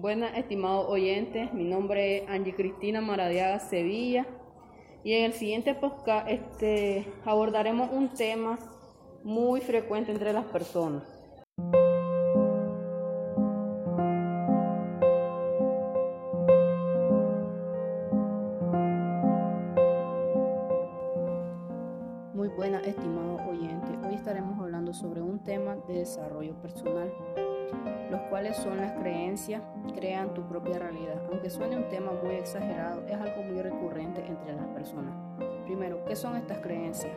Buenas, estimados oyentes. Mi nombre es Angie Cristina Maradiaga Sevilla. Y en el siguiente podcast este, abordaremos un tema muy frecuente entre las personas. Muy buenas, estimados oyentes. Hoy estaremos hablando sobre un tema de desarrollo personal los cuales son las creencias, crean tu propia realidad. Aunque suene un tema muy exagerado, es algo muy recurrente entre las personas. Primero, ¿qué son estas creencias?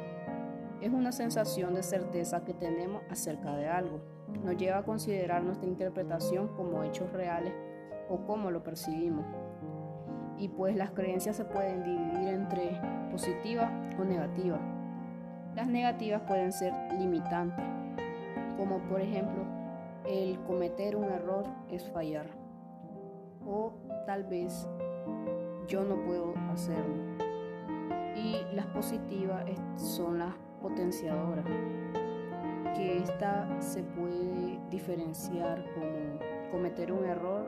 Es una sensación de certeza que tenemos acerca de algo. Nos lleva a considerar nuestra interpretación como hechos reales o como lo percibimos. Y pues las creencias se pueden dividir entre positivas o negativas. Las negativas pueden ser limitantes, como por ejemplo el cometer un error es fallar. O tal vez yo no puedo hacerlo. Y las positivas son las potenciadoras, que esta se puede diferenciar como cometer un error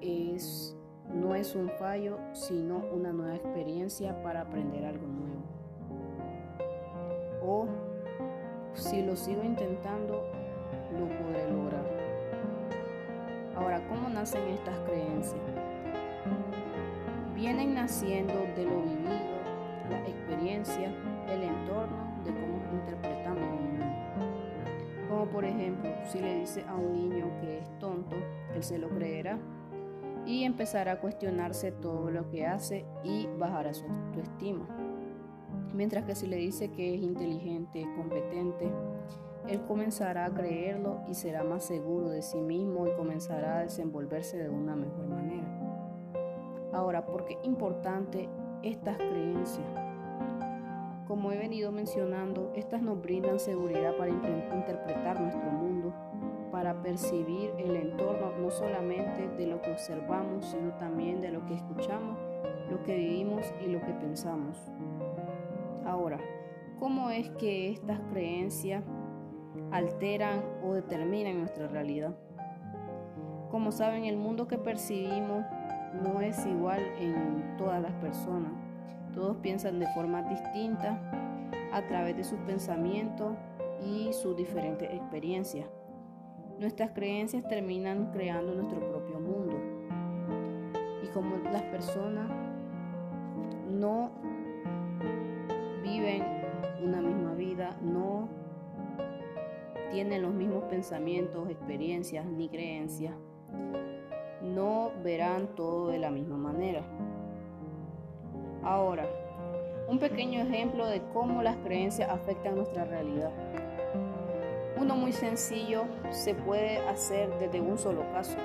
es no es un fallo, sino una nueva experiencia para aprender algo nuevo. O si lo sigo intentando, lo podré lograr. Ahora, ¿cómo nacen estas creencias? Vienen naciendo de lo vivido, la experiencia, el entorno, de cómo interpretamos el mundo. Como por ejemplo, si le dice a un niño que es tonto, él se lo creerá y empezará a cuestionarse todo lo que hace y bajará su autoestima. Mientras que si le dice que es inteligente, competente, él comenzará a creerlo y será más seguro de sí mismo y comenzará a desenvolverse de una mejor manera. Ahora, ¿por qué es importante estas creencias? Como he venido mencionando, estas nos brindan seguridad para interpretar nuestro mundo, para percibir el entorno no solamente de lo que observamos, sino también de lo que escuchamos, lo que vivimos y lo que pensamos. Ahora, ¿cómo es que estas creencias alteran o determinan nuestra realidad. Como saben, el mundo que percibimos no es igual en todas las personas. Todos piensan de forma distinta a través de sus pensamientos y sus diferentes experiencias. Nuestras creencias terminan creando nuestro propio mundo. Y como las personas no viven una misma vida, no tienen los mismos pensamientos, experiencias ni creencias, no verán todo de la misma manera. Ahora, un pequeño ejemplo de cómo las creencias afectan nuestra realidad. Uno muy sencillo se puede hacer desde un solo caso.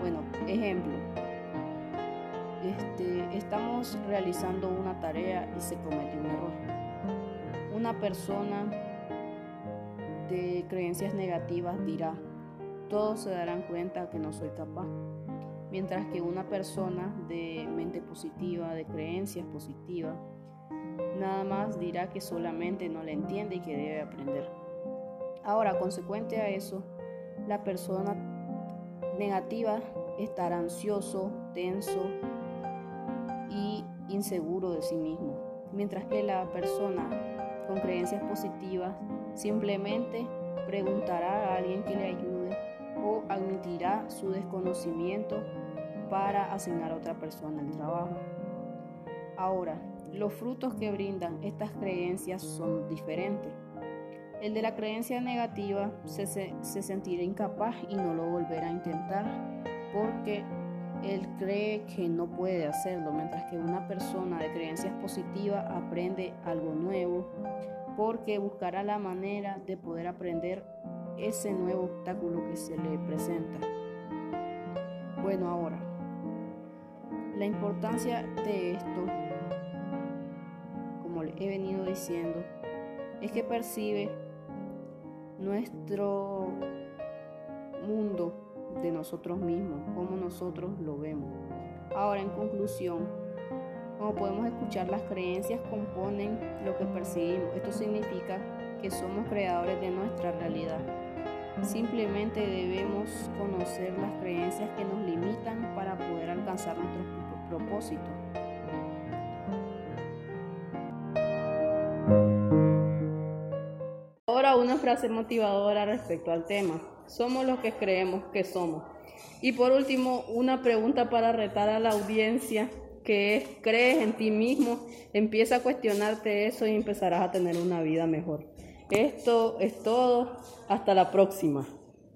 Bueno, ejemplo. Este, estamos realizando una tarea y se cometió un error. Una persona de creencias negativas dirá, todos se darán cuenta que no soy capaz. Mientras que una persona de mente positiva, de creencias positivas, nada más dirá que solamente no le entiende y que debe aprender. Ahora, consecuente a eso, la persona negativa estará ansioso, tenso y inseguro de sí mismo. Mientras que la persona con creencias positivas Simplemente preguntará a alguien que le ayude o admitirá su desconocimiento para asignar a otra persona el trabajo. Ahora, los frutos que brindan estas creencias son diferentes. El de la creencia negativa se, se, sentirá incapaz y no lo volverá a intentar porque él cree que no puede hacerlo, mientras que una persona de creencias positivas aprende algo nuevo, porque buscará la manera de poder aprender ese nuevo obstáculo que se le presenta. Bueno, ahora, la importancia de esto, como le he venido diciendo, es que percibe nuestro mundo de nosotros mismos, como nosotros lo vemos. Ahora, en conclusión, como podemos escuchar, las creencias componen lo que percibimos. Esto significa que somos creadores de nuestra realidad. Simplemente debemos conocer las creencias que nos limitan para poder alcanzar nuestros propósitos. Ahora una frase motivadora respecto al tema. Somos los que creemos que somos. Y por último, una pregunta para retar a la audiencia que es, crees en ti mismo, empieza a cuestionarte eso y empezarás a tener una vida mejor. Esto es todo. Hasta la próxima.